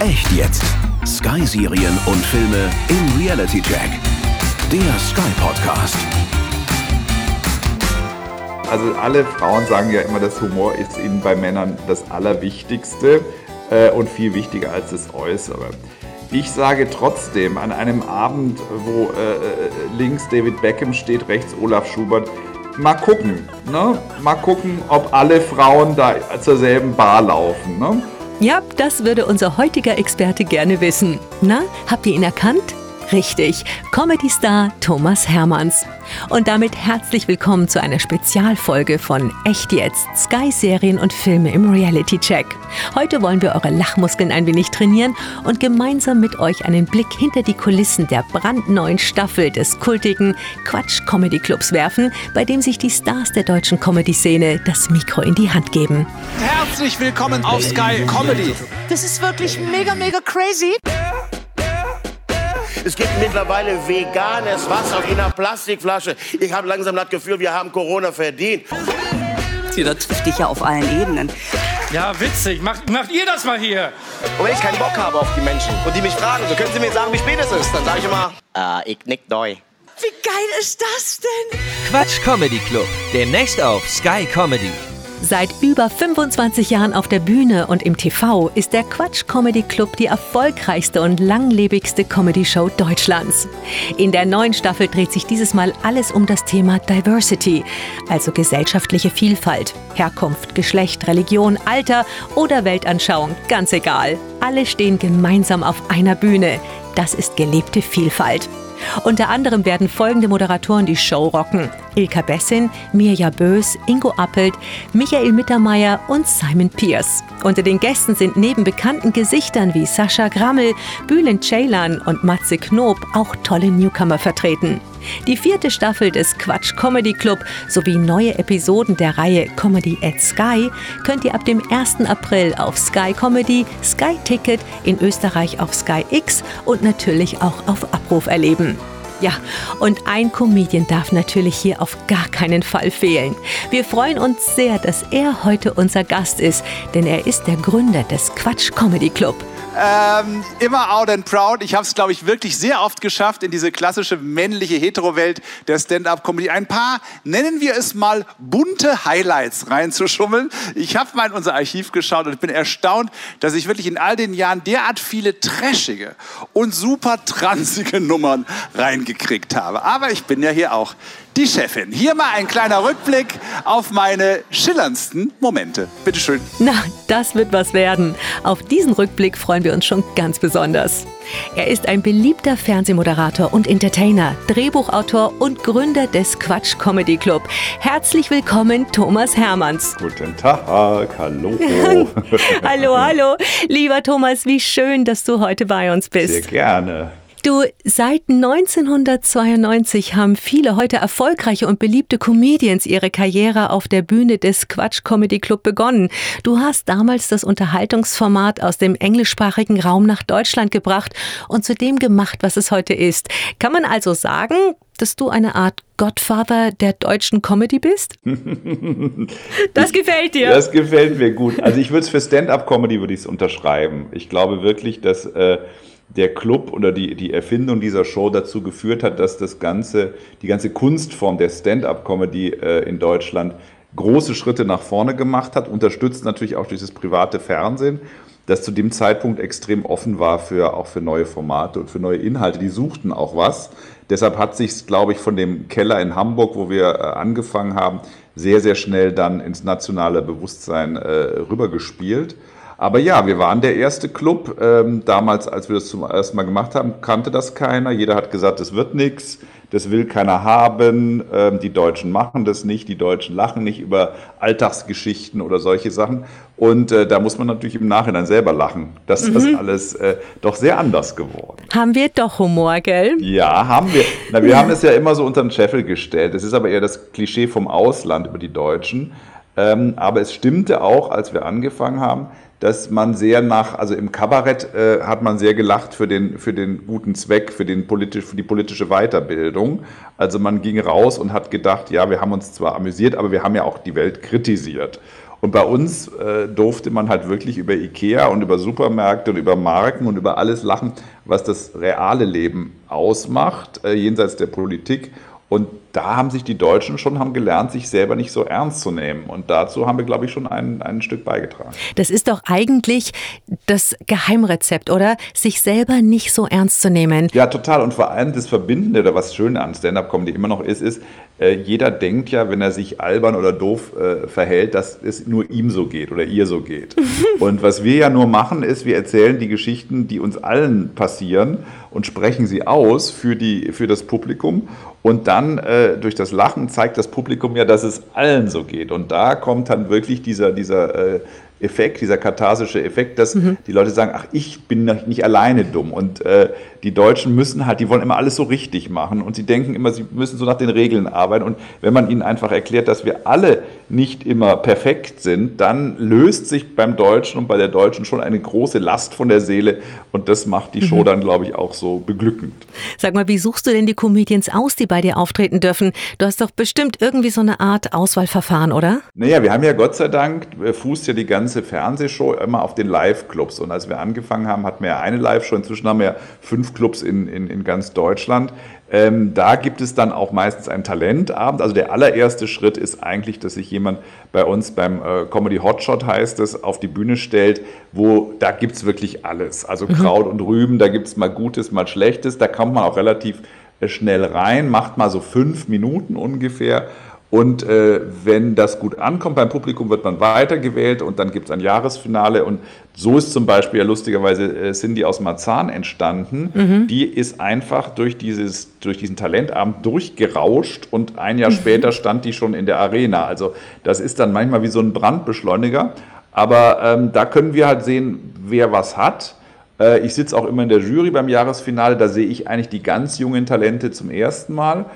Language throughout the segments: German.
Echt jetzt. Sky-Serien und Filme im Reality Check. Der Sky Podcast. Also alle Frauen sagen ja immer, dass Humor ist ihnen bei Männern das Allerwichtigste äh, und viel wichtiger als das Äußere. Ich sage trotzdem, an einem Abend, wo äh, äh links David Beckham steht, rechts Olaf Schubert, mal gucken, ne? mal gucken, ob alle Frauen da zur selben Bar laufen. Ne? Ja, das würde unser heutiger Experte gerne wissen. Na, habt ihr ihn erkannt? Richtig, Comedy-Star Thomas Hermanns. Und damit herzlich willkommen zu einer Spezialfolge von Echt jetzt, Sky-Serien und Filme im Reality-Check. Heute wollen wir eure Lachmuskeln ein wenig trainieren und gemeinsam mit euch einen Blick hinter die Kulissen der brandneuen Staffel des kultigen Quatsch Comedy Clubs werfen, bei dem sich die Stars der deutschen Comedy-Szene das Mikro in die Hand geben. Herzlich willkommen auf Sky Comedy. Das ist wirklich mega, mega crazy. Es gibt mittlerweile veganes Wasser in einer Plastikflasche. Ich habe langsam das Gefühl, wir haben Corona verdient. Das trifft dich ja auf allen Ebenen. Ja, witzig. Macht, macht ihr das mal hier? Und wenn ich keinen Bock habe auf die Menschen und die mich fragen, so können sie mir sagen, wie spät es ist, dann sage ich immer, äh, ich nick neu. Wie geil ist das denn? Quatsch Comedy Club, demnächst auf Sky Comedy. Seit über 25 Jahren auf der Bühne und im TV ist der Quatsch Comedy Club die erfolgreichste und langlebigste Comedy-Show Deutschlands. In der neuen Staffel dreht sich dieses Mal alles um das Thema Diversity, also gesellschaftliche Vielfalt, Herkunft, Geschlecht, Religion, Alter oder Weltanschauung, ganz egal. Alle stehen gemeinsam auf einer Bühne. Das ist gelebte Vielfalt. Unter anderem werden folgende Moderatoren die Show rocken. Ilka Bessin, Mirja Bös, Ingo Appelt, Michael Mittermeier und Simon Pierce. Unter den Gästen sind neben bekannten Gesichtern wie Sascha Grammel, Bülent Ceylan und Matze Knob auch tolle Newcomer vertreten. Die vierte Staffel des Quatsch Comedy Club sowie neue Episoden der Reihe Comedy at Sky könnt ihr ab dem 1. April auf Sky Comedy, Sky Ticket, in Österreich auf Sky X und natürlich auch auf Abruf erleben. Ja, und ein Comedian darf natürlich hier auf gar keinen Fall fehlen. Wir freuen uns sehr, dass er heute unser Gast ist, denn er ist der Gründer des Quatsch Comedy Club. Ähm, immer out and proud. Ich habe es, glaube ich, wirklich sehr oft geschafft, in diese klassische männliche Hetero-Welt der Stand-up-Comedy ein paar, nennen wir es mal, bunte Highlights reinzuschummeln. Ich habe mal in unser Archiv geschaut und bin erstaunt, dass ich wirklich in all den Jahren derart viele trashige und super transige Nummern reingekriegt habe. Aber ich bin ja hier auch die Chefin. Hier mal ein kleiner Rückblick auf meine schillerndsten Momente. Bitte schön. Na, das wird was werden. Auf diesen Rückblick freuen wir uns schon ganz besonders. Er ist ein beliebter Fernsehmoderator und Entertainer, Drehbuchautor und Gründer des Quatsch Comedy Club. Herzlich willkommen, Thomas Hermanns. Guten Tag, hallo. hallo, hallo. Lieber Thomas, wie schön, dass du heute bei uns bist. Sehr gerne. Du, seit 1992 haben viele heute erfolgreiche und beliebte Comedians ihre Karriere auf der Bühne des Quatsch Comedy Club begonnen. Du hast damals das Unterhaltungsformat aus dem englischsprachigen Raum nach Deutschland gebracht und zu dem gemacht, was es heute ist. Kann man also sagen, dass du eine Art Godfather der deutschen Comedy bist? Das gefällt dir. Das gefällt mir gut. Also ich würde es für Stand-up-Comedy würde ich es unterschreiben. Ich glaube wirklich, dass äh, der Club oder die, die Erfindung dieser Show dazu geführt hat, dass das ganze, die ganze Kunstform der Stand-up-Comedy äh, in Deutschland große Schritte nach vorne gemacht hat, unterstützt natürlich auch durch das private Fernsehen, das zu dem Zeitpunkt extrem offen war für auch für neue Formate und für neue Inhalte. Die suchten auch was. Deshalb hat sich, glaube ich, von dem Keller in Hamburg, wo wir äh, angefangen haben, sehr, sehr schnell dann ins nationale Bewusstsein äh, rübergespielt. Aber ja, wir waren der erste Club. Ähm, damals, als wir das zum ersten Mal gemacht haben, kannte das keiner. Jeder hat gesagt, das wird nichts, das will keiner haben. Ähm, die Deutschen machen das nicht, die Deutschen lachen nicht über Alltagsgeschichten oder solche Sachen. Und äh, da muss man natürlich im Nachhinein selber lachen. Das mhm. ist alles äh, doch sehr anders geworden. Haben wir doch Humor, gell? Ja, haben wir. Na, wir haben es ja immer so unter den Scheffel gestellt. Das ist aber eher das Klischee vom Ausland über die Deutschen. Ähm, aber es stimmte auch, als wir angefangen haben, dass man sehr nach, also im Kabarett äh, hat man sehr gelacht für den, für den guten Zweck, für, den politisch, für die politische Weiterbildung. Also man ging raus und hat gedacht, ja, wir haben uns zwar amüsiert, aber wir haben ja auch die Welt kritisiert. Und bei uns äh, durfte man halt wirklich über Ikea und über Supermärkte und über Marken und über alles lachen, was das reale Leben ausmacht, äh, jenseits der Politik. Und da haben sich die Deutschen schon haben gelernt, sich selber nicht so ernst zu nehmen. Und dazu haben wir, glaube ich, schon ein, ein Stück beigetragen. Das ist doch eigentlich das Geheimrezept, oder? Sich selber nicht so ernst zu nehmen. Ja, total. Und vor allem das Verbindende, oder was schön an Stand-Up-Comedy immer noch ist, ist, äh, jeder denkt ja, wenn er sich albern oder doof äh, verhält, dass es nur ihm so geht oder ihr so geht. und was wir ja nur machen, ist, wir erzählen die Geschichten, die uns allen passieren und sprechen sie aus für, die, für das Publikum. Und dann äh, durch das Lachen zeigt das Publikum ja, dass es allen so geht. Und da kommt dann wirklich dieser, dieser äh, Effekt, dieser katharsische Effekt, dass mhm. die Leute sagen, ach, ich bin nicht alleine dumm. Und äh, die Deutschen müssen halt, die wollen immer alles so richtig machen und sie denken immer, sie müssen so nach den Regeln arbeiten. Und wenn man ihnen einfach erklärt, dass wir alle nicht immer perfekt sind, dann löst sich beim Deutschen und bei der Deutschen schon eine große Last von der Seele. Und das macht die Show mhm. dann, glaube ich, auch so beglückend. Sag mal, wie suchst du denn die Comedians aus, die bei dir auftreten dürfen? Du hast doch bestimmt irgendwie so eine Art Auswahlverfahren, oder? Naja, wir haben ja Gott sei Dank, äh, fußt ja die ganze ganze Fernsehshow immer auf den Live-Clubs. Und als wir angefangen haben, hatten wir ja eine Live-Show. Inzwischen haben wir ja fünf Clubs in, in, in ganz Deutschland. Ähm, da gibt es dann auch meistens einen Talentabend. Also der allererste Schritt ist eigentlich, dass sich jemand bei uns beim äh, Comedy Hotshot heißt es, auf die Bühne stellt, wo da gibt es wirklich alles. Also mhm. Kraut und Rüben, da gibt es mal Gutes, mal Schlechtes. Da kommt man auch relativ äh, schnell rein, macht mal so fünf Minuten ungefähr und äh, wenn das gut ankommt beim Publikum, wird man weitergewählt und dann gibt es ein Jahresfinale. Und so ist zum Beispiel ja lustigerweise äh, Cindy aus Marzahn entstanden. Mhm. Die ist einfach durch, dieses, durch diesen Talentabend durchgerauscht und ein Jahr mhm. später stand die schon in der Arena. Also das ist dann manchmal wie so ein Brandbeschleuniger. Aber ähm, da können wir halt sehen, wer was hat. Äh, ich sitze auch immer in der Jury beim Jahresfinale. Da sehe ich eigentlich die ganz jungen Talente zum ersten Mal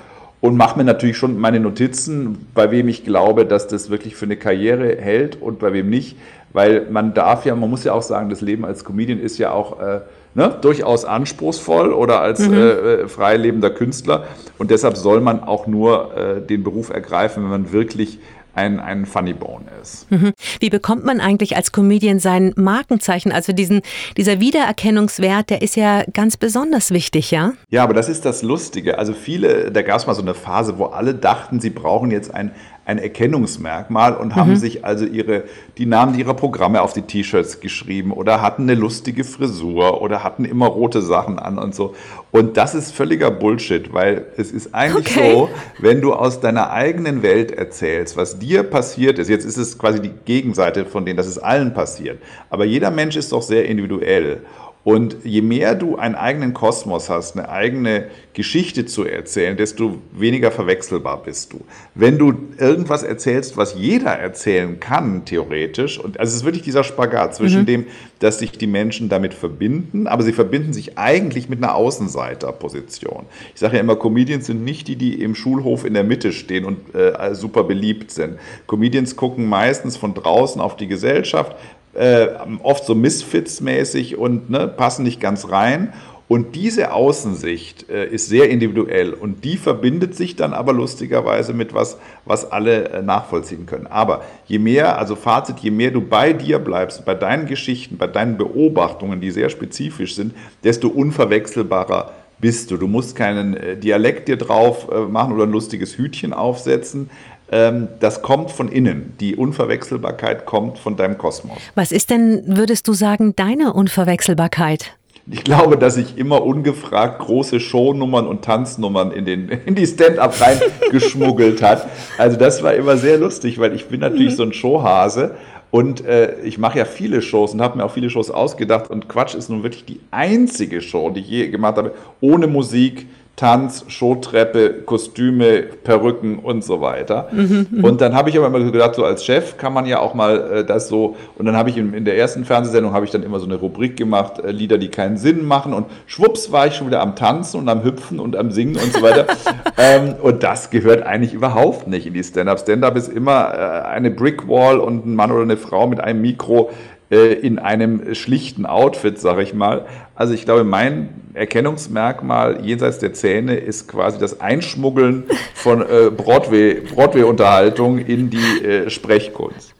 und mache mir natürlich schon meine Notizen, bei wem ich glaube, dass das wirklich für eine Karriere hält und bei wem nicht. Weil man darf ja, man muss ja auch sagen, das Leben als Comedian ist ja auch äh, ne, durchaus anspruchsvoll oder als mhm. äh, äh frei lebender Künstler. Und deshalb soll man auch nur äh, den Beruf ergreifen, wenn man wirklich ein, ein Funny Bone ist. Mhm. Wie bekommt man eigentlich als Comedian sein Markenzeichen? Also diesen, dieser Wiedererkennungswert, der ist ja ganz besonders wichtig, ja? Ja, aber das ist das Lustige. Also viele, da gab es mal so eine Phase, wo alle dachten, sie brauchen jetzt ein, ein Erkennungsmerkmal und haben mhm. sich also ihre, die Namen ihrer Programme auf die T-Shirts geschrieben oder hatten eine lustige Frisur oder hatten immer rote Sachen an und so. Und das ist völliger Bullshit, weil es ist eigentlich okay. so, wenn du aus deiner eigenen Welt erzählst, was dir passiert ist, jetzt ist es quasi die Gegenseite von denen, dass es allen passiert. Aber jeder Mensch ist doch sehr individuell. Und je mehr du einen eigenen Kosmos hast, eine eigene Geschichte zu erzählen, desto weniger verwechselbar bist du. Wenn du irgendwas erzählst, was jeder erzählen kann, theoretisch, und also es ist wirklich dieser Spagat zwischen mhm. dem, dass sich die Menschen damit verbinden, aber sie verbinden sich eigentlich mit einer Außenseiterposition. Ich sage ja immer, Comedians sind nicht die, die im Schulhof in der Mitte stehen und äh, super beliebt sind. Comedians gucken meistens von draußen auf die Gesellschaft, äh, oft so Misfits-mäßig und ne, passen nicht ganz rein. Und diese Außensicht äh, ist sehr individuell und die verbindet sich dann aber lustigerweise mit was, was alle äh, nachvollziehen können. Aber je mehr, also Fazit, je mehr du bei dir bleibst, bei deinen Geschichten, bei deinen Beobachtungen, die sehr spezifisch sind, desto unverwechselbarer bist du. Du musst keinen äh, Dialekt dir drauf äh, machen oder ein lustiges Hütchen aufsetzen. Ähm, das kommt von innen. Die Unverwechselbarkeit kommt von deinem Kosmos. Was ist denn, würdest du sagen, deine Unverwechselbarkeit? Ich glaube, dass ich immer ungefragt große Shownummern und Tanznummern in, den, in die Stand-up reingeschmuggelt hat. Also das war immer sehr lustig, weil ich bin natürlich mhm. so ein Showhase und äh, ich mache ja viele Shows und habe mir auch viele Shows ausgedacht. Und Quatsch ist nun wirklich die einzige Show, die ich je gemacht habe, ohne Musik, Tanz, Showtreppe, Kostüme, Perücken und so weiter. Mhm, und dann habe ich aber immer gedacht, so als Chef kann man ja auch mal äh, das so, und dann habe ich in, in, der ersten Fernsehsendung habe ich dann immer so eine Rubrik gemacht, äh, Lieder, die keinen Sinn machen und schwupps war ich schon wieder am Tanzen und am Hüpfen und am Singen und so weiter. ähm, und das gehört eigentlich überhaupt nicht in die Stand-Up. Stand-Up ist immer äh, eine Brickwall und ein Mann oder eine Frau mit einem Mikro, in einem schlichten Outfit, sage ich mal. Also ich glaube, mein Erkennungsmerkmal jenseits der Zähne ist quasi das Einschmuggeln von äh, Broadway-Unterhaltung Broadway in die äh, Sprechkunst.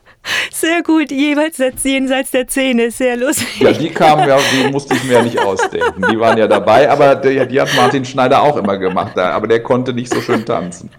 Sehr gut, jeweils jenseits der Zähne, sehr lustig. Ja, die kamen ja, die musste ich mir ja nicht ausdenken. Die waren ja dabei, aber die, die hat Martin Schneider auch immer gemacht, aber der konnte nicht so schön tanzen.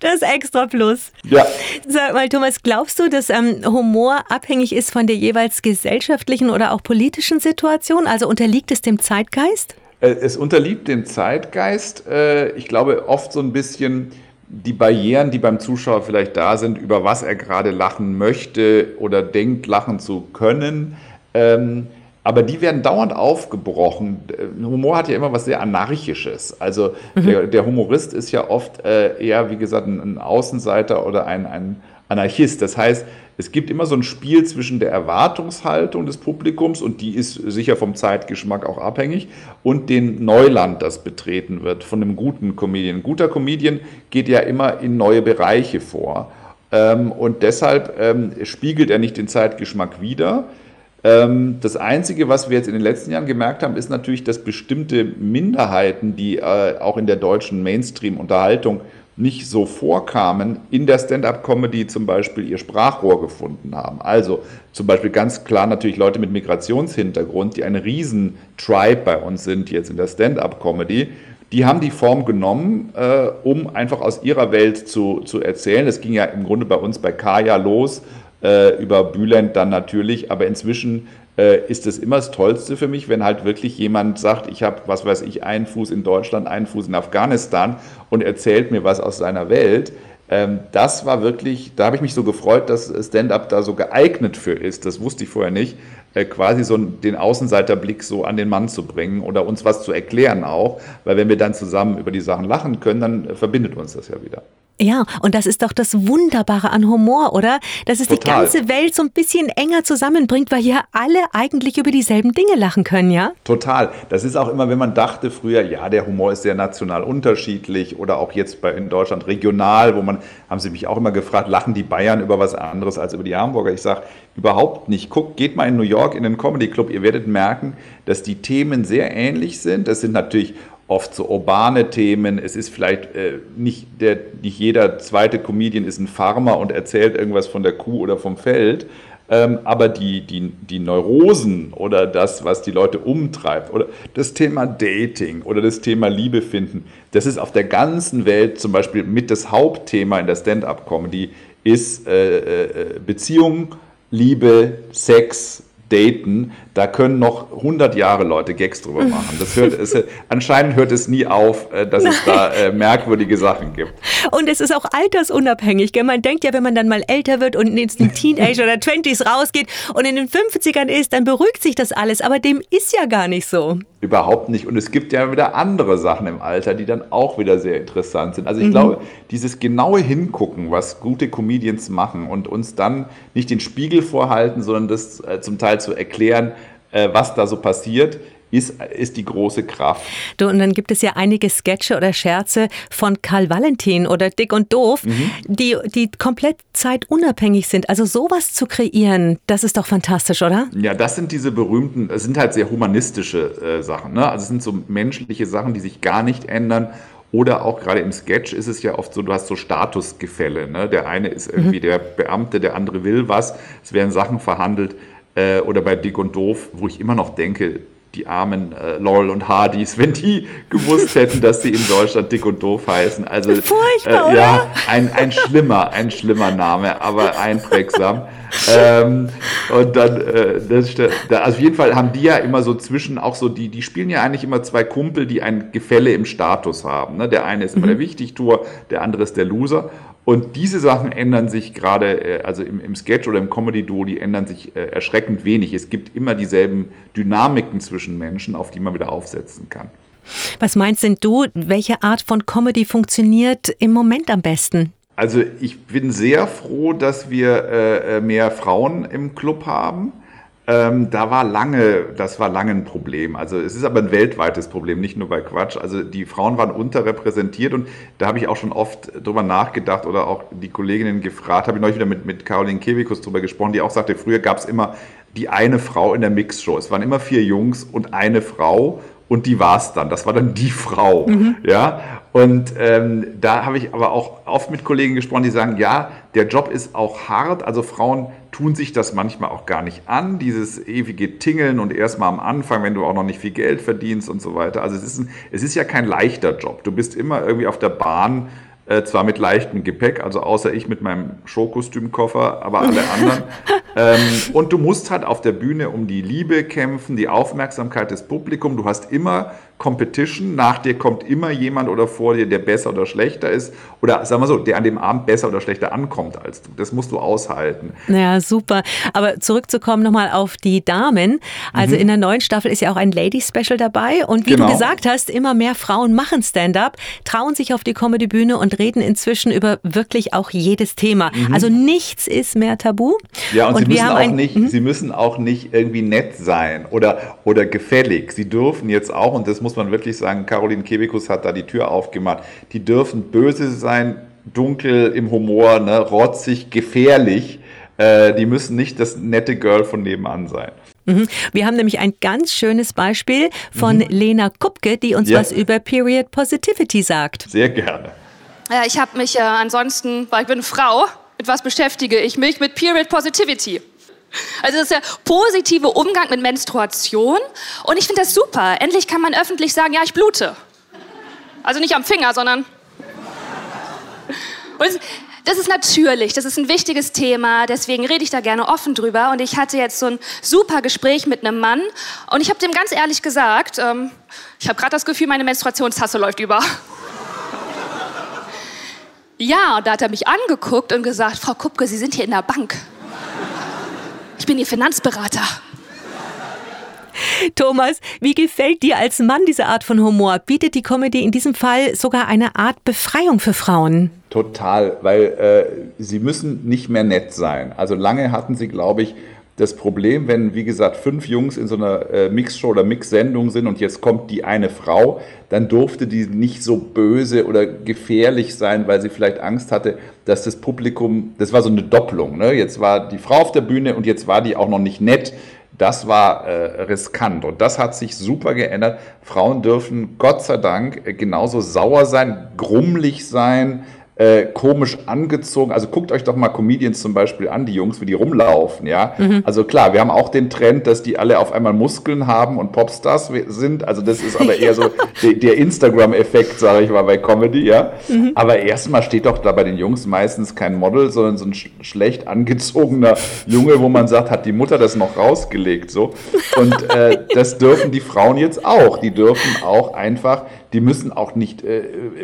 Das extra Plus. Ja. Sag mal, Thomas, glaubst du, dass ähm, Humor abhängig ist von der jeweils gesellschaftlichen oder auch politischen Situation? Also unterliegt es dem Zeitgeist? Äh, es unterliegt dem Zeitgeist. Äh, ich glaube, oft so ein bisschen die Barrieren, die beim Zuschauer vielleicht da sind, über was er gerade lachen möchte oder denkt, lachen zu können. Ähm, aber die werden dauernd aufgebrochen. Humor hat ja immer was sehr Anarchisches. Also mhm. der, der, Humorist ist ja oft äh, eher, wie gesagt, ein, ein Außenseiter oder ein, ein, Anarchist. Das heißt, es gibt immer so ein Spiel zwischen der Erwartungshaltung des Publikums, und die ist sicher vom Zeitgeschmack auch abhängig, und dem Neuland, das betreten wird von einem guten Comedian. Ein guter Comedian geht ja immer in neue Bereiche vor. Ähm, und deshalb ähm, spiegelt er nicht den Zeitgeschmack wider. Ähm, das Einzige, was wir jetzt in den letzten Jahren gemerkt haben, ist natürlich, dass bestimmte Minderheiten, die äh, auch in der deutschen Mainstream-Unterhaltung nicht so vorkamen, in der Stand-up-Comedy zum Beispiel ihr Sprachrohr gefunden haben. Also zum Beispiel ganz klar natürlich Leute mit Migrationshintergrund, die ein Riesen-Tribe bei uns sind jetzt in der Stand-up-Comedy. Die haben die Form genommen, äh, um einfach aus ihrer Welt zu, zu erzählen. Es ging ja im Grunde bei uns bei Kaya los, äh, über Bülent dann natürlich, aber inzwischen äh, ist es immer das Tollste für mich, wenn halt wirklich jemand sagt, ich habe, was weiß ich, einen Fuß in Deutschland, einen Fuß in Afghanistan und erzählt mir was aus seiner Welt. Ähm, das war wirklich, da habe ich mich so gefreut, dass Stand-up da so geeignet für ist. Das wusste ich vorher nicht. Äh, quasi so den Außenseiterblick so an den Mann zu bringen oder uns was zu erklären auch, weil wenn wir dann zusammen über die Sachen lachen können, dann verbindet uns das ja wieder. Ja, und das ist doch das Wunderbare an Humor, oder? Dass es Total. die ganze Welt so ein bisschen enger zusammenbringt, weil hier alle eigentlich über dieselben Dinge lachen können, ja? Total. Das ist auch immer, wenn man dachte früher, ja, der Humor ist sehr national unterschiedlich oder auch jetzt bei, in Deutschland regional, wo man, haben sie mich auch immer gefragt, lachen die Bayern über was anderes als über die Hamburger? Ich sage, überhaupt nicht. Guckt, geht mal in New York in den Comedy Club, ihr werdet merken, dass die Themen sehr ähnlich sind. Das sind natürlich oft so urbane Themen. Es ist vielleicht äh, nicht, der, nicht jeder zweite Comedian ist ein Farmer und erzählt irgendwas von der Kuh oder vom Feld. Ähm, aber die, die, die Neurosen oder das, was die Leute umtreibt, oder das Thema Dating oder das Thema Liebe finden, das ist auf der ganzen Welt zum Beispiel mit das Hauptthema in der Stand-up-Comedy, ist äh, äh, Beziehung, Liebe, Sex, daten, da können noch 100 Jahre Leute Gags drüber machen. Das hört, es, anscheinend hört es nie auf, äh, dass Nein. es da äh, merkwürdige Sachen gibt. Und es ist auch altersunabhängig. Gell? Man denkt ja, wenn man dann mal älter wird und in den Teenager oder 20s rausgeht und in den 50ern ist, dann beruhigt sich das alles. Aber dem ist ja gar nicht so. Überhaupt nicht. Und es gibt ja wieder andere Sachen im Alter, die dann auch wieder sehr interessant sind. Also ich mhm. glaube, dieses genaue Hingucken, was gute Comedians machen und uns dann nicht den Spiegel vorhalten, sondern das äh, zum Teil zu erklären, was da so passiert, ist, ist die große Kraft. Du, und dann gibt es ja einige Sketche oder Scherze von Karl Valentin oder Dick und Doof, mhm. die, die komplett zeitunabhängig sind. Also sowas zu kreieren, das ist doch fantastisch, oder? Ja, das sind diese berühmten, es sind halt sehr humanistische äh, Sachen. Ne? Also es sind so menschliche Sachen, die sich gar nicht ändern. Oder auch gerade im Sketch ist es ja oft so, du hast so Statusgefälle. Ne? Der eine ist irgendwie mhm. der Beamte, der andere will was. Es werden Sachen verhandelt. Äh, oder bei Dick und Doof, wo ich immer noch denke, die armen äh, Laurel und Hardys, wenn die gewusst hätten, dass sie in Deutschland dick und doof heißen. Also Furchtbar, äh, ja, ein, ein schlimmer, ein schlimmer Name, aber einprägsam. ähm, und dann, äh, das, also auf jeden Fall haben die ja immer so zwischen, auch so, die, die spielen ja eigentlich immer zwei Kumpel, die ein Gefälle im Status haben. Ne? Der eine ist immer mhm. der Wichtigtour, der andere ist der Loser. Und diese Sachen ändern sich gerade, äh, also im, im Sketch oder im Comedy-Duo, die ändern sich äh, erschreckend wenig. Es gibt immer dieselben Dynamiken zwischen Menschen, auf die man wieder aufsetzen kann. Was meinst denn du, welche Art von Comedy funktioniert im Moment am besten? Also ich bin sehr froh, dass wir äh, mehr Frauen im Club haben. Ähm, da war lange, das war lange ein Problem. Also es ist aber ein weltweites Problem, nicht nur bei Quatsch. Also die Frauen waren unterrepräsentiert und da habe ich auch schon oft drüber nachgedacht oder auch die Kolleginnen gefragt, habe ich neulich wieder mit, mit Caroline Kevikus drüber gesprochen, die auch sagte, früher gab es immer die eine Frau in der Mixshow. Es waren immer vier Jungs und eine Frau und die war es dann. Das war dann die Frau. Mhm. Ja. Und ähm, da habe ich aber auch oft mit Kollegen gesprochen, die sagen, ja, der Job ist auch hart. Also Frauen tun sich das manchmal auch gar nicht an, dieses ewige Tingeln und erstmal am Anfang, wenn du auch noch nicht viel Geld verdienst und so weiter. Also es ist, ein, es ist ja kein leichter Job. Du bist immer irgendwie auf der Bahn äh, zwar mit leichtem Gepäck, also außer ich mit meinem Showkostümkoffer, aber alle anderen. ähm, und du musst halt auf der Bühne um die Liebe kämpfen, die Aufmerksamkeit des Publikums. Du hast immer Competition. Nach dir kommt immer jemand oder vor dir, der besser oder schlechter ist. Oder sagen wir so, der an dem Abend besser oder schlechter ankommt als du. Das musst du aushalten. Ja, super. Aber zurückzukommen nochmal auf die Damen. Also mhm. in der neuen Staffel ist ja auch ein Lady-Special dabei. Und wie genau. du gesagt hast, immer mehr Frauen machen Stand-up, trauen sich auf die Comedy-Bühne und reden inzwischen über wirklich auch jedes Thema. Mhm. Also nichts ist mehr tabu. Ja, und, und sie, müssen auch nicht, mhm. sie müssen auch nicht irgendwie nett sein oder, oder gefällig. Sie dürfen jetzt auch, und das muss muss man wirklich sagen, Caroline Kebekus hat da die Tür aufgemacht. Die dürfen böse sein, dunkel im Humor, ne, rotzig, gefährlich. Äh, die müssen nicht das nette Girl von nebenan sein. Mhm. Wir haben nämlich ein ganz schönes Beispiel von mhm. Lena Kupke, die uns ja. was über Period Positivity sagt. Sehr gerne. Ja, ich habe mich äh, ansonsten, weil ich bin eine Frau, mit was beschäftige ich mich? Mit Period Positivity. Also das ist der positive Umgang mit Menstruation. Und ich finde das super. Endlich kann man öffentlich sagen, ja, ich blute. Also nicht am Finger, sondern... Und das ist natürlich, das ist ein wichtiges Thema, deswegen rede ich da gerne offen drüber. Und ich hatte jetzt so ein super Gespräch mit einem Mann und ich habe dem ganz ehrlich gesagt, ähm, ich habe gerade das Gefühl, meine Menstruationstasse läuft über. Ja, und da hat er mich angeguckt und gesagt, Frau Kupke, Sie sind hier in der Bank bin Ihr Finanzberater. Thomas, wie gefällt dir als Mann diese Art von Humor? Bietet die Comedy in diesem Fall sogar eine Art Befreiung für Frauen? Total, weil äh, sie müssen nicht mehr nett sein. Also lange hatten sie, glaube ich, das Problem, wenn, wie gesagt, fünf Jungs in so einer äh, Mixshow oder Mix-Sendung sind und jetzt kommt die eine Frau, dann durfte die nicht so böse oder gefährlich sein, weil sie vielleicht Angst hatte, dass das Publikum, das war so eine Doppelung. Ne? Jetzt war die Frau auf der Bühne und jetzt war die auch noch nicht nett. Das war äh, riskant und das hat sich super geändert. Frauen dürfen Gott sei Dank äh, genauso sauer sein, grummelig sein, äh, komisch angezogen. Also guckt euch doch mal Comedians zum Beispiel an, die Jungs, wie die rumlaufen, ja. Mhm. Also klar, wir haben auch den Trend, dass die alle auf einmal Muskeln haben und Popstars sind. Also das ist aber eher so der, der Instagram-Effekt, sage ich mal, bei Comedy, ja. Mhm. Aber erstmal steht doch da bei den Jungs meistens kein Model, sondern so ein sch schlecht angezogener Junge, wo man sagt, hat die Mutter das noch rausgelegt, so. Und äh, das dürfen die Frauen jetzt auch. Die dürfen auch einfach die müssen auch nicht äh,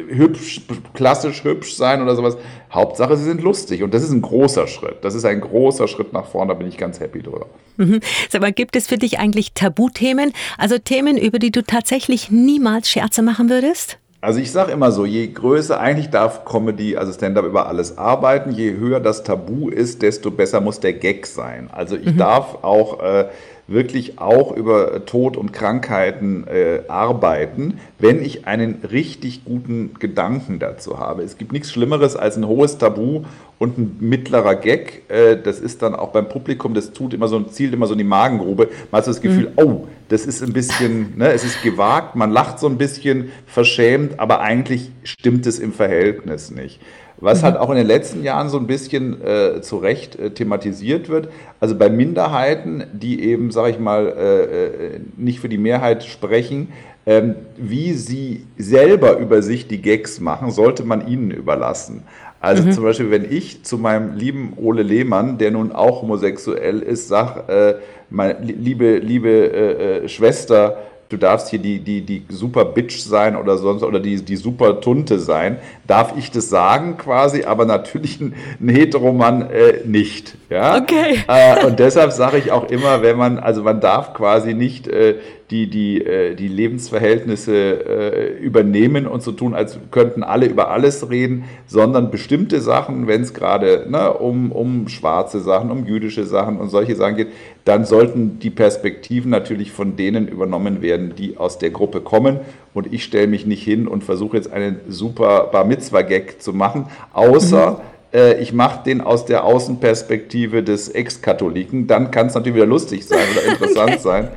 hübsch, klassisch hübsch sein oder sowas. Hauptsache, sie sind lustig. Und das ist ein großer Schritt. Das ist ein großer Schritt nach vorne. Da bin ich ganz happy drüber. Mhm. Sag mal, gibt es für dich eigentlich Tabuthemen? Also Themen, über die du tatsächlich niemals Scherze machen würdest? Also ich sage immer so, je größer, eigentlich darf Comedy, also Stand-up über alles arbeiten, je höher das Tabu ist, desto besser muss der Gag sein. Also ich mhm. darf auch äh, wirklich auch über Tod und Krankheiten äh, arbeiten, wenn ich einen richtig guten Gedanken dazu habe. Es gibt nichts Schlimmeres als ein hohes Tabu und ein mittlerer Gag. Äh, das ist dann auch beim Publikum, das tut immer so, zielt immer so in die Magengrube. Man hat so das Gefühl, mhm. oh, das ist ein bisschen, ne, es ist gewagt, man lacht so ein bisschen verschämt, aber eigentlich stimmt es im Verhältnis nicht. Was halt auch in den letzten Jahren so ein bisschen äh, zu Recht äh, thematisiert wird. Also bei Minderheiten, die eben, sage ich mal, äh, äh, nicht für die Mehrheit sprechen, ähm, wie sie selber über sich die Gags machen, sollte man ihnen überlassen. Also mhm. zum Beispiel, wenn ich zu meinem lieben Ole Lehmann, der nun auch homosexuell ist, sage, äh, meine liebe, liebe äh, Schwester, du darfst hier die, die, die super Bitch sein oder sonst oder die, die super Tunte sein, darf ich das sagen quasi, aber natürlich ein, ein Heteromann äh, nicht. Ja? Okay. Äh, und deshalb sage ich auch immer, wenn man, also man darf quasi nicht äh, die, die, äh, die Lebensverhältnisse äh, übernehmen und so tun, als könnten alle über alles reden, sondern bestimmte Sachen, wenn es gerade ne, um, um schwarze Sachen, um jüdische Sachen und solche Sachen geht, dann sollten die Perspektiven natürlich von denen übernommen werden, die aus der Gruppe kommen. Und ich stelle mich nicht hin und versuche jetzt einen super Bar Mitzvah-Gag zu machen, außer mhm äh, ich mache den aus der Außenperspektive des Ex-Katholiken, dann kann es natürlich wieder lustig sein oder interessant okay. sein.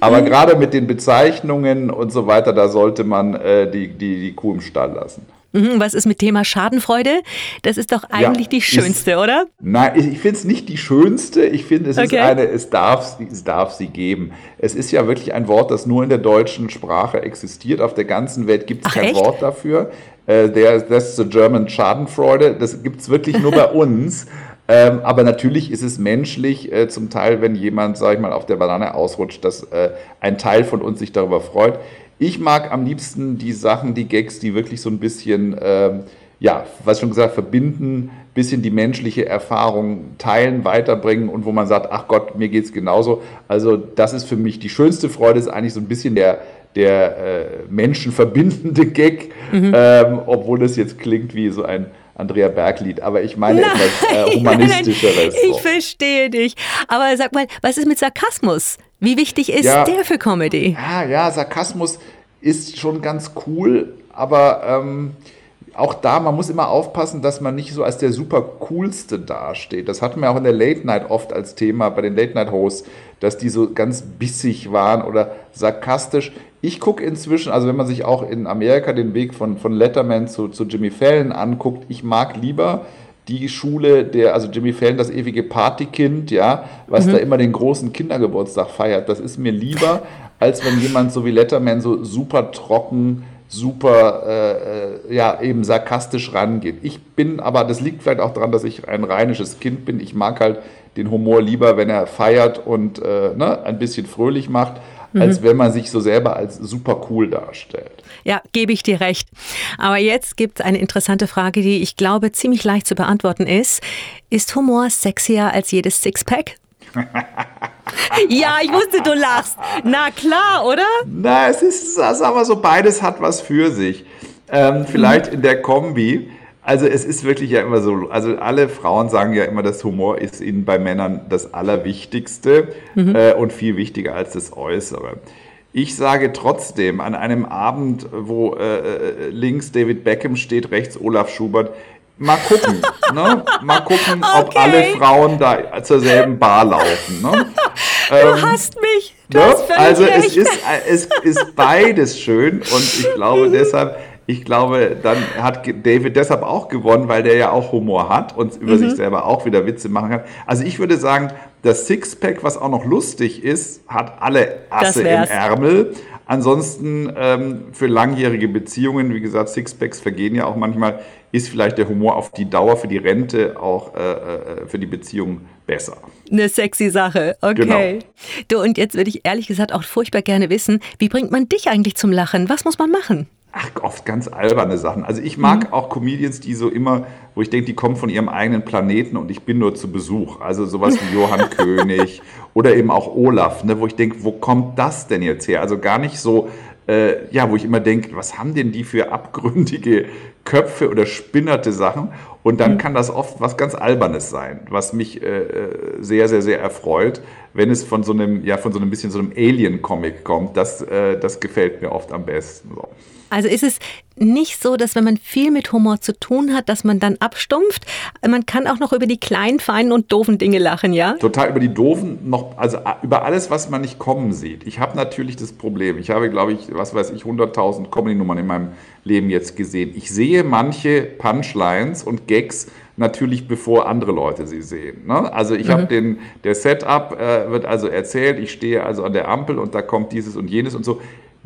Aber mhm. gerade mit den Bezeichnungen und so weiter, da sollte man äh, die, die, die Kuh im Stall lassen. Mhm, was ist mit Thema Schadenfreude? Das ist doch eigentlich ja, die schönste, ist, oder? Nein, ich, ich finde es nicht die schönste. Ich finde, es okay. ist eine, es darf, es darf sie geben. Es ist ja wirklich ein Wort, das nur in der deutschen Sprache existiert. Auf der ganzen Welt gibt es kein echt? Wort dafür. Äh, der, that's the German Schadenfreude. Das gibt es wirklich nur bei uns. Ähm, aber natürlich ist es menschlich, äh, zum Teil, wenn jemand, sag ich mal, auf der Banane ausrutscht, dass äh, ein Teil von uns sich darüber freut. Ich mag am liebsten die Sachen, die Gags, die wirklich so ein bisschen, ähm, ja, was schon gesagt, verbinden, bisschen die menschliche Erfahrung teilen, weiterbringen und wo man sagt, ach Gott, mir geht es genauso. Also das ist für mich die schönste Freude, ist eigentlich so ein bisschen der, der äh, menschenverbindende Gag, mhm. ähm, obwohl das jetzt klingt wie so ein Andrea Berg-Lied, aber ich meine nein, etwas äh, humanistischeres. ich verstehe dich. Aber sag mal, was ist mit Sarkasmus? Wie wichtig ist ja, der für Comedy? Ja, ja, Sarkasmus ist schon ganz cool, aber ähm, auch da, man muss immer aufpassen, dass man nicht so als der super coolste dasteht. Das hatten wir auch in der Late Night oft als Thema bei den Late Night Hosts, dass die so ganz bissig waren oder sarkastisch. Ich gucke inzwischen, also wenn man sich auch in Amerika den Weg von, von Letterman zu, zu Jimmy Fallon anguckt, ich mag lieber die Schule, der, also Jimmy Fallon, das ewige Partykind, ja, was mhm. da immer den großen Kindergeburtstag feiert. Das ist mir lieber, als wenn jemand so wie Letterman so super trocken, super, äh, äh, ja, eben sarkastisch rangeht. Ich bin aber, das liegt vielleicht auch daran, dass ich ein rheinisches Kind bin. Ich mag halt den Humor lieber, wenn er feiert und äh, ne, ein bisschen fröhlich macht, mhm. als wenn man sich so selber als super cool darstellt. Ja, gebe ich dir recht. Aber jetzt gibt es eine interessante Frage, die ich glaube ziemlich leicht zu beantworten ist. Ist Humor sexier als jedes Sixpack? ja, ich wusste, du lachst. Na klar, oder? Na, es ist, sagen wir so, beides hat was für sich. Ähm, vielleicht mhm. in der Kombi. Also es ist wirklich ja immer so, also alle Frauen sagen ja immer, dass Humor ist ihnen bei Männern das Allerwichtigste mhm. äh, und viel wichtiger als das Äußere. Ich sage trotzdem, an einem Abend, wo äh, äh links David Beckham steht, rechts Olaf Schubert, mal gucken, ne? mal gucken, okay. ob alle Frauen da zur selben Bar laufen. Ne? Du ähm, hasst mich. Du ne? hast also es ist, es ist beides schön und ich glaube deshalb, ich glaube, dann hat David deshalb auch gewonnen, weil der ja auch Humor hat und über mhm. sich selber auch wieder Witze machen kann. Also ich würde sagen, das Sixpack, was auch noch lustig ist, hat alle Asse im Ärmel. Ansonsten ähm, für langjährige Beziehungen, wie gesagt, Sixpacks vergehen ja auch manchmal, ist vielleicht der Humor auf die Dauer für die Rente auch äh, äh, für die Beziehung besser. Eine sexy Sache, okay. Genau. Du, und jetzt würde ich ehrlich gesagt auch furchtbar gerne wissen, wie bringt man dich eigentlich zum Lachen? Was muss man machen? Ach, oft ganz alberne Sachen. Also ich mag mhm. auch Comedians, die so immer, wo ich denke, die kommen von ihrem eigenen Planeten und ich bin nur zu Besuch. Also sowas wie Johann König oder eben auch Olaf, ne, wo ich denke, wo kommt das denn jetzt her? Also gar nicht so, äh, ja, wo ich immer denke, was haben denn die für abgründige Köpfe oder spinnerte Sachen? Und dann mhm. kann das oft was ganz Albernes sein, was mich äh, äh, sehr, sehr, sehr erfreut, wenn es von so einem, ja, von so einem bisschen so einem Alien-Comic kommt. Das, äh, das gefällt mir oft am besten. So. Also ist es nicht so, dass wenn man viel mit Humor zu tun hat, dass man dann abstumpft. Man kann auch noch über die kleinen, feinen und doofen Dinge lachen, ja? Total über die doofen, noch, also über alles, was man nicht kommen sieht. Ich habe natürlich das Problem. Ich habe, glaube ich, was weiß ich, 100.000 Comedy-Nummern in meinem Leben jetzt gesehen. Ich sehe manche Punchlines und Gags natürlich bevor andere Leute sie sehen. Ne? Also ich mhm. habe den, der Setup äh, wird also erzählt, ich stehe also an der Ampel und da kommt dieses und jenes und so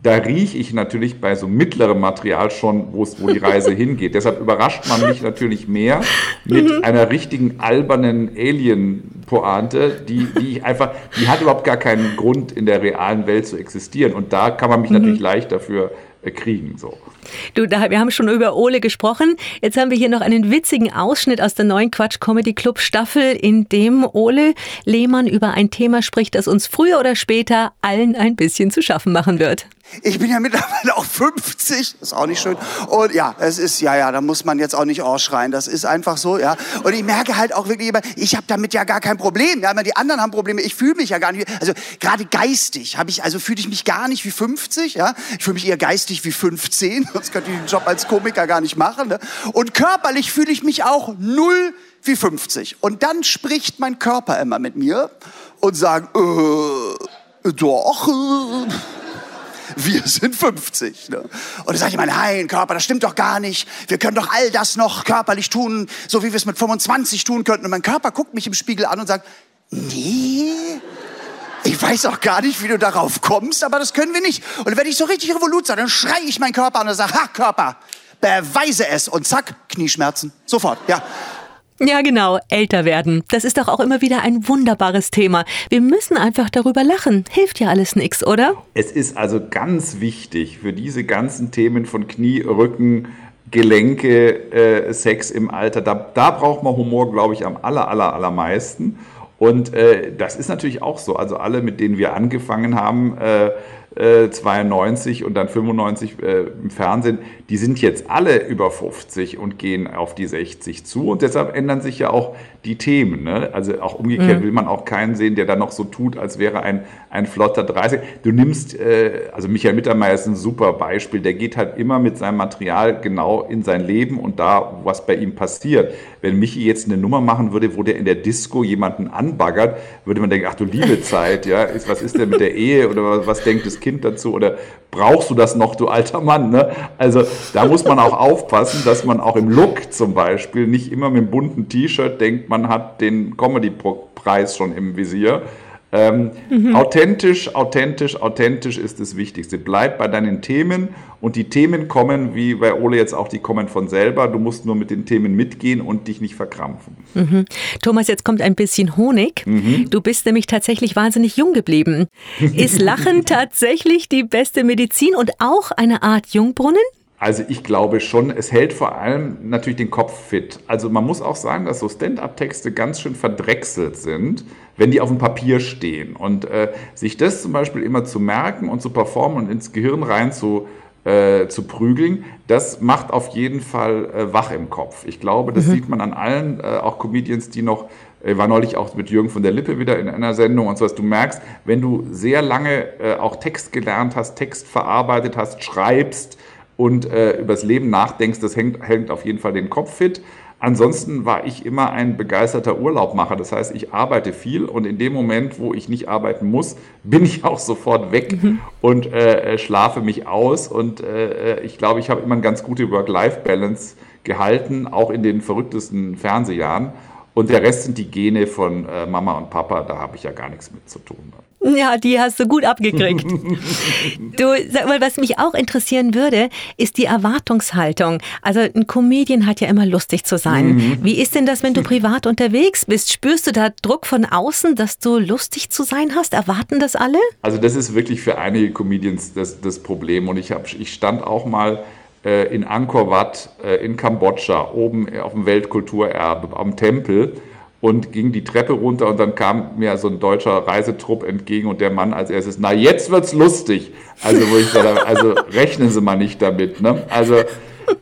da rieche ich natürlich bei so mittlerem Material schon, wo die Reise hingeht. Deshalb überrascht man mich natürlich mehr mit mhm. einer richtigen albernen Alien-Pointe, die, die einfach, die hat überhaupt gar keinen Grund in der realen Welt zu existieren. Und da kann man mich mhm. natürlich leicht dafür äh, kriegen. So. Du, da, wir haben schon über Ole gesprochen. Jetzt haben wir hier noch einen witzigen Ausschnitt aus der neuen Quatsch Comedy Club Staffel, in dem Ole Lehmann über ein Thema spricht, das uns früher oder später allen ein bisschen zu schaffen machen wird. Ich bin ja mittlerweile auch 50, ist auch nicht schön. Und ja, es ist, ja, ja, da muss man jetzt auch nicht ausschreien. Das ist einfach so, ja. Und ich merke halt auch wirklich, ich habe damit ja gar kein Problem. Ja, die anderen haben Probleme. Ich fühle mich ja gar nicht, also gerade geistig habe ich, also fühle ich mich gar nicht wie 50, ja. Ich fühle mich eher geistig wie 15. sonst könnte ich den Job als Komiker gar nicht machen. Ne? Und körperlich fühle ich mich auch null wie 50. Und dann spricht mein Körper immer mit mir und sagt, äh, doch, äh, wir sind 50. Ne? Und dann sage ich immer, nein, Körper, das stimmt doch gar nicht. Wir können doch all das noch körperlich tun, so wie wir es mit 25 tun könnten. Und mein Körper guckt mich im Spiegel an und sagt, nee, ich weiß auch gar nicht, wie du darauf kommst, aber das können wir nicht. Und wenn ich so richtig Revolut sage, dann schreie ich meinen Körper an und sage, ha, Körper, beweise es. Und zack, Knieschmerzen. Sofort, ja. Ja, genau, älter werden. Das ist doch auch immer wieder ein wunderbares Thema. Wir müssen einfach darüber lachen. Hilft ja alles nichts, oder? Es ist also ganz wichtig für diese ganzen Themen von Knie, Rücken, Gelenke, äh, Sex im Alter. Da, da braucht man Humor, glaube ich, am aller, aller, allermeisten. Und äh, das ist natürlich auch so. Also alle, mit denen wir angefangen haben, äh, 92 äh, und dann 95 äh, im Fernsehen, die sind jetzt alle über 50 und gehen auf die 60 zu. Und deshalb ändern sich ja auch die Themen. Ne? Also auch umgekehrt mhm. will man auch keinen sehen, der dann noch so tut, als wäre ein, ein flotter 30. Du nimmst, äh, also Michael Mittermeier ist ein super Beispiel, der geht halt immer mit seinem Material genau in sein Leben und da, was bei ihm passiert. Wenn Michi jetzt eine Nummer machen würde, wo der in der Disco jemanden anbaggert, würde man denken, ach du liebe Zeit, ja, was ist denn mit der Ehe oder was, was denkt das Kind dazu oder brauchst du das noch, du alter Mann? Ne? Also da muss man auch aufpassen, dass man auch im Look zum Beispiel nicht immer mit einem bunten T-Shirt denkt, man hat den Comedy-Preis schon im Visier. Ähm, mhm. Authentisch, authentisch, authentisch ist das Wichtigste. Bleib bei deinen Themen und die Themen kommen, wie bei Ole jetzt auch, die kommen von selber. Du musst nur mit den Themen mitgehen und dich nicht verkrampfen. Mhm. Thomas, jetzt kommt ein bisschen Honig. Mhm. Du bist nämlich tatsächlich wahnsinnig jung geblieben. Ist Lachen tatsächlich die beste Medizin und auch eine Art Jungbrunnen? Also ich glaube schon, es hält vor allem natürlich den Kopf fit. Also man muss auch sagen, dass so Stand-up-Texte ganz schön verdrechselt sind, wenn die auf dem Papier stehen. Und äh, sich das zum Beispiel immer zu merken und zu performen und ins Gehirn rein zu, äh, zu prügeln, das macht auf jeden Fall äh, wach im Kopf. Ich glaube, das mhm. sieht man an allen, äh, auch Comedians, die noch ich äh, war neulich auch mit Jürgen von der Lippe wieder in einer Sendung und so, dass du merkst, wenn du sehr lange äh, auch Text gelernt hast, Text verarbeitet hast, schreibst, und äh, übers Leben nachdenkst, das hängt, hängt auf jeden Fall den Kopf fit. Ansonsten war ich immer ein begeisterter Urlaubmacher. Das heißt, ich arbeite viel und in dem Moment, wo ich nicht arbeiten muss, bin ich auch sofort weg mhm. und äh, äh schlafe mich aus. Und äh, äh, ich glaube, ich habe immer eine ganz gute Work-Life-Balance gehalten, auch in den verrücktesten Fernsehjahren. Und der Rest sind die Gene von äh, Mama und Papa, da habe ich ja gar nichts mit zu tun. Ja, die hast du gut abgekriegt. du, sag mal, was mich auch interessieren würde, ist die Erwartungshaltung. Also ein Comedian hat ja immer lustig zu sein. Mhm. Wie ist denn das, wenn du privat unterwegs bist? Spürst du da Druck von außen, dass du lustig zu sein hast? Erwarten das alle? Also das ist wirklich für einige Comedians das, das Problem. Und ich, hab, ich stand auch mal äh, in Angkor Wat äh, in Kambodscha, oben auf dem Weltkulturerbe, am Tempel und ging die Treppe runter und dann kam mir so ein deutscher Reisetrupp entgegen und der Mann als erstes, na jetzt wird's lustig. Also wo ich sage, also rechnen Sie mal nicht damit. Ne? Also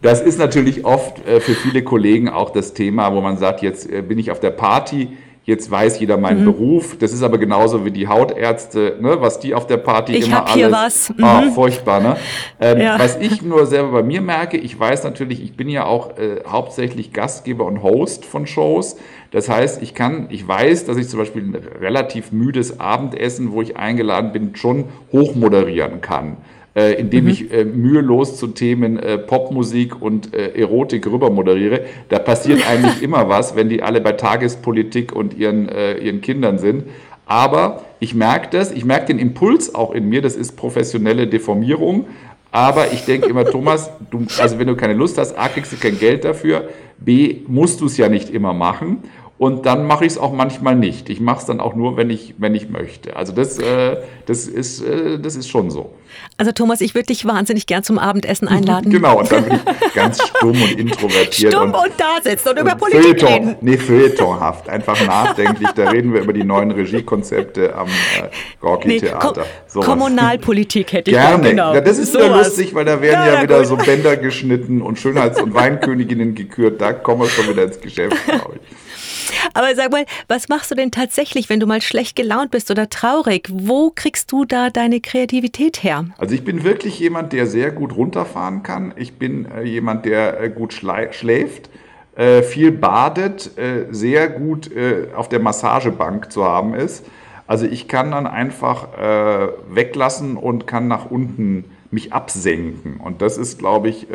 das ist natürlich oft äh, für viele Kollegen auch das Thema, wo man sagt, jetzt äh, bin ich auf der Party, jetzt weiß jeder meinen mhm. Beruf. Das ist aber genauso wie die Hautärzte, ne, was die auf der Party ich immer hab hier alles. Was. Ah, mhm. Oh, furchtbar, ne? Ähm, ja. Was ich nur selber bei mir merke, ich weiß natürlich, ich bin ja auch äh, hauptsächlich Gastgeber und Host von Shows. Das heißt, ich kann, ich weiß, dass ich zum Beispiel ein relativ müdes Abendessen, wo ich eingeladen bin, schon hochmoderieren kann. Äh, indem mhm. ich äh, mühelos zu Themen äh, Popmusik und äh, Erotik rüber moderiere. Da passiert eigentlich immer was, wenn die alle bei Tagespolitik und ihren, äh, ihren Kindern sind. Aber ich merke das, ich merke den Impuls auch in mir, das ist professionelle Deformierung. Aber ich denke immer, Thomas, du, also wenn du keine Lust hast, A, kriegst du kein Geld dafür, B, musst du es ja nicht immer machen. Und dann mache ich es auch manchmal nicht. Ich mache es dann auch nur, wenn ich, wenn ich möchte. Also das, äh, das, ist, äh, das ist schon so. Also Thomas, ich würde dich wahnsinnig gern zum Abendessen einladen. genau, und dann bin ich ganz stumm und introvertiert. Stumm und, und da sitzt und, und über Politik Feuilleton, reden. Nee, feuilletonhaft, einfach nachdenklich. Da reden wir über die neuen Regiekonzepte am äh, Gorki-Theater. Nee, Kommunalpolitik hätte ich gerne. Genau. Ja, das ist so wieder lustig, weil da werden ja, ja wieder gut. so Bänder geschnitten und Schönheits- und Weinköniginnen gekürt. Da kommen wir schon wieder ins Geschäft, glaube ich. Aber sag mal, was machst du denn tatsächlich, wenn du mal schlecht gelaunt bist oder traurig? Wo kriegst du da deine Kreativität her? Also ich bin wirklich jemand, der sehr gut runterfahren kann. Ich bin äh, jemand, der äh, gut schläft, äh, viel badet, äh, sehr gut äh, auf der Massagebank zu haben ist. Also ich kann dann einfach weglassen und kann nach unten mich absenken. Und das ist, glaube ich,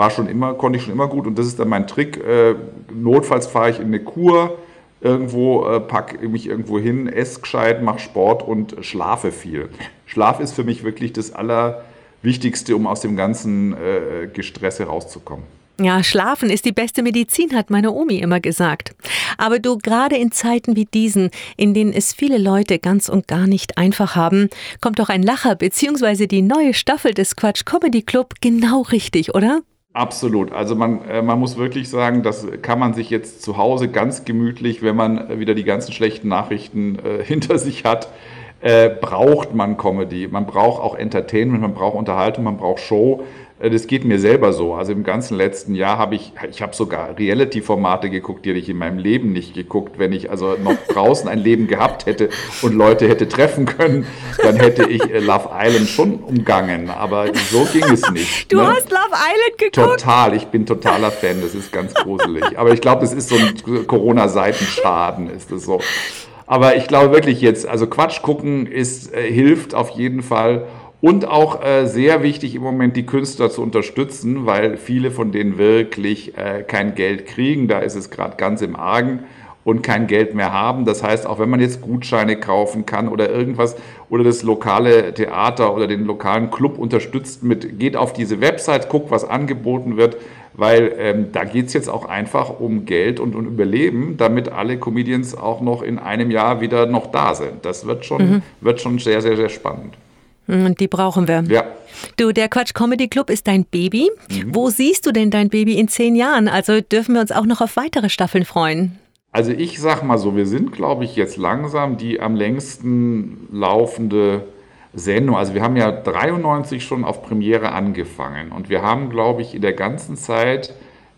war schon immer, konnte ich schon immer gut und das ist dann mein Trick. Äh, notfalls fahre ich in eine Kur, irgendwo äh, pack mich irgendwo hin, esse gescheit, mache Sport und schlafe viel. Schlaf ist für mich wirklich das Allerwichtigste, um aus dem ganzen äh, Gestresse rauszukommen. Ja, schlafen ist die beste Medizin, hat meine Omi immer gesagt. Aber du, gerade in Zeiten wie diesen, in denen es viele Leute ganz und gar nicht einfach haben, kommt doch ein Lacher bzw. die neue Staffel des Quatsch Comedy Club genau richtig, oder? Absolut. Also man, äh, man muss wirklich sagen, das kann man sich jetzt zu Hause ganz gemütlich, wenn man äh, wieder die ganzen schlechten Nachrichten äh, hinter sich hat, äh, braucht man Comedy. Man braucht auch Entertainment, man braucht Unterhaltung, man braucht Show. Äh, das geht mir selber so. Also im ganzen letzten Jahr habe ich, ich habe sogar Reality-Formate geguckt, die hätte ich in meinem Leben nicht geguckt. Wenn ich also noch draußen ein Leben gehabt hätte und Leute hätte treffen können, dann hätte ich äh, Love Island schon umgangen. Aber so ging es nicht. Du ne? hast Love Island geguckt? Total. Ich bin totaler Fan. Das ist ganz gruselig. Aber ich glaube, das ist so ein Corona-Seitenschaden, ist das so. Aber ich glaube wirklich jetzt, also Quatsch gucken ist, äh, hilft auf jeden Fall. Und auch äh, sehr wichtig im Moment die Künstler zu unterstützen, weil viele von denen wirklich äh, kein Geld kriegen. Da ist es gerade ganz im Argen und kein Geld mehr haben. Das heißt, auch wenn man jetzt Gutscheine kaufen kann oder irgendwas oder das lokale Theater oder den lokalen Club unterstützt mit, geht auf diese Website, guckt, was angeboten wird, weil ähm, da geht's jetzt auch einfach um Geld und um Überleben, damit alle Comedians auch noch in einem Jahr wieder noch da sind. Das wird schon, mhm. wird schon sehr, sehr, sehr spannend. Und hm, die brauchen wir. Ja. Du, der Quatsch Comedy Club ist dein Baby. Mhm. Wo siehst du denn dein Baby in zehn Jahren? Also dürfen wir uns auch noch auf weitere Staffeln freuen? Also ich sag mal so, wir sind, glaube ich, jetzt langsam die am längsten laufende Sendung. Also wir haben ja 93 schon auf Premiere angefangen und wir haben, glaube ich, in der ganzen Zeit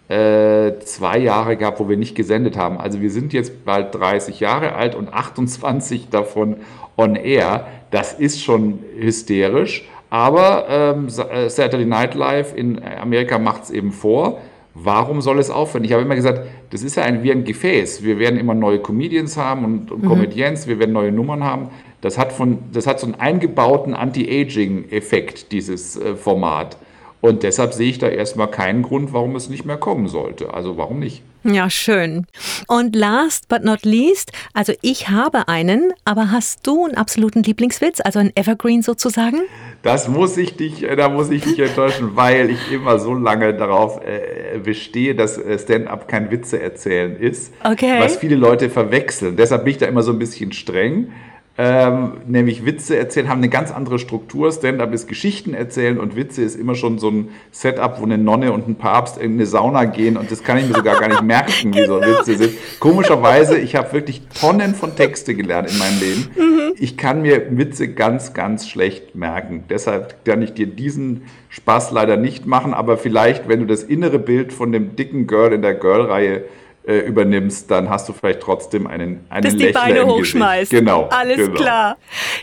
äh, zwei Jahre gehabt, wo wir nicht gesendet haben. Also wir sind jetzt bald 30 Jahre alt und 28 davon on air. Das ist schon hysterisch. Aber ähm, äh, Saturday Night Live in Amerika macht es eben vor. Warum soll es aufhören? Ich habe immer gesagt, das ist ja ein, wie ein Gefäß. Wir werden immer neue Comedians haben und, und mhm. Comedians, wir werden neue Nummern haben. Das hat, von, das hat so einen eingebauten Anti-Aging-Effekt, dieses äh, Format. Und deshalb sehe ich da erstmal keinen Grund, warum es nicht mehr kommen sollte. Also warum nicht? Ja, schön. Und last but not least, also ich habe einen, aber hast du einen absoluten Lieblingswitz, also ein Evergreen sozusagen? Das muss ich dich, äh, da muss ich dich enttäuschen, weil ich immer so lange darauf äh, bestehe, dass äh, Stand-up kein Witze erzählen ist. Okay. Was viele Leute verwechseln. Deshalb bin ich da immer so ein bisschen streng ähm, nämlich Witze erzählen, haben eine ganz andere Struktur. Stand-up ist Geschichten erzählen und Witze ist immer schon so ein Setup, wo eine Nonne und ein Papst in eine Sauna gehen und das kann ich mir sogar gar nicht merken, wie so genau. Witze sind. Komischerweise, ich habe wirklich Tonnen von Texte gelernt in meinem Leben. Mhm. Ich kann mir Witze ganz, ganz schlecht merken. Deshalb kann ich dir diesen Spaß leider nicht machen, aber vielleicht, wenn du das innere Bild von dem dicken Girl in der Girl-Reihe äh, übernimmst, dann hast du vielleicht trotzdem einen, einen Dass die Beine hochschmeißt. Genau. Alles genau. klar.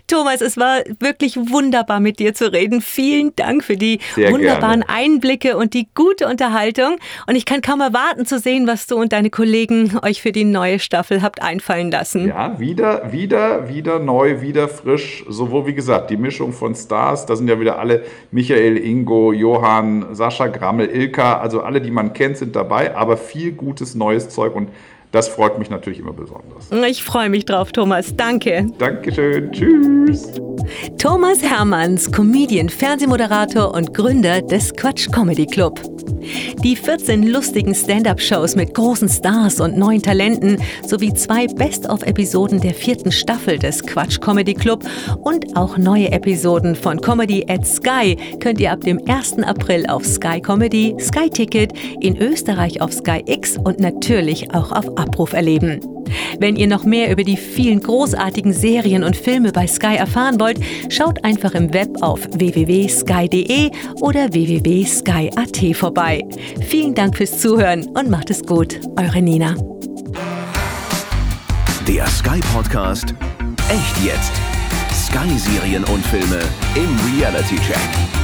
Thomas, es war wirklich wunderbar mit dir zu reden. Vielen Dank für die Sehr wunderbaren gerne. Einblicke und die gute Unterhaltung. Und ich kann kaum erwarten zu sehen, was du und deine Kollegen euch für die neue Staffel habt einfallen lassen. Ja, wieder, wieder, wieder neu, wieder frisch. Sowohl wie gesagt, die Mischung von Stars, da sind ja wieder alle Michael, Ingo, Johann, Sascha Grammel, Ilka, also alle, die man kennt, sind dabei, aber viel gutes Neues Zeug und das freut mich natürlich immer besonders. Ich freue mich drauf, Thomas. Danke. Dankeschön. Tschüss. Thomas Hermanns, Comedian, Fernsehmoderator und Gründer des Quatsch Comedy Club. Die 14 lustigen Stand-up-Shows mit großen Stars und neuen Talenten sowie zwei Best-of-Episoden der vierten Staffel des Quatsch Comedy Club und auch neue Episoden von Comedy at Sky könnt ihr ab dem 1. April auf Sky Comedy, Sky Ticket, in Österreich auf Sky X und natürlich auch auf Abruf erleben. Wenn ihr noch mehr über die vielen großartigen Serien und Filme bei Sky erfahren wollt, schaut einfach im Web auf www.sky.de oder www.sky.at vorbei. Vielen Dank fürs Zuhören und macht es gut. Eure Nina. Der Sky Podcast. Echt jetzt. Sky Serien und Filme im Reality Check.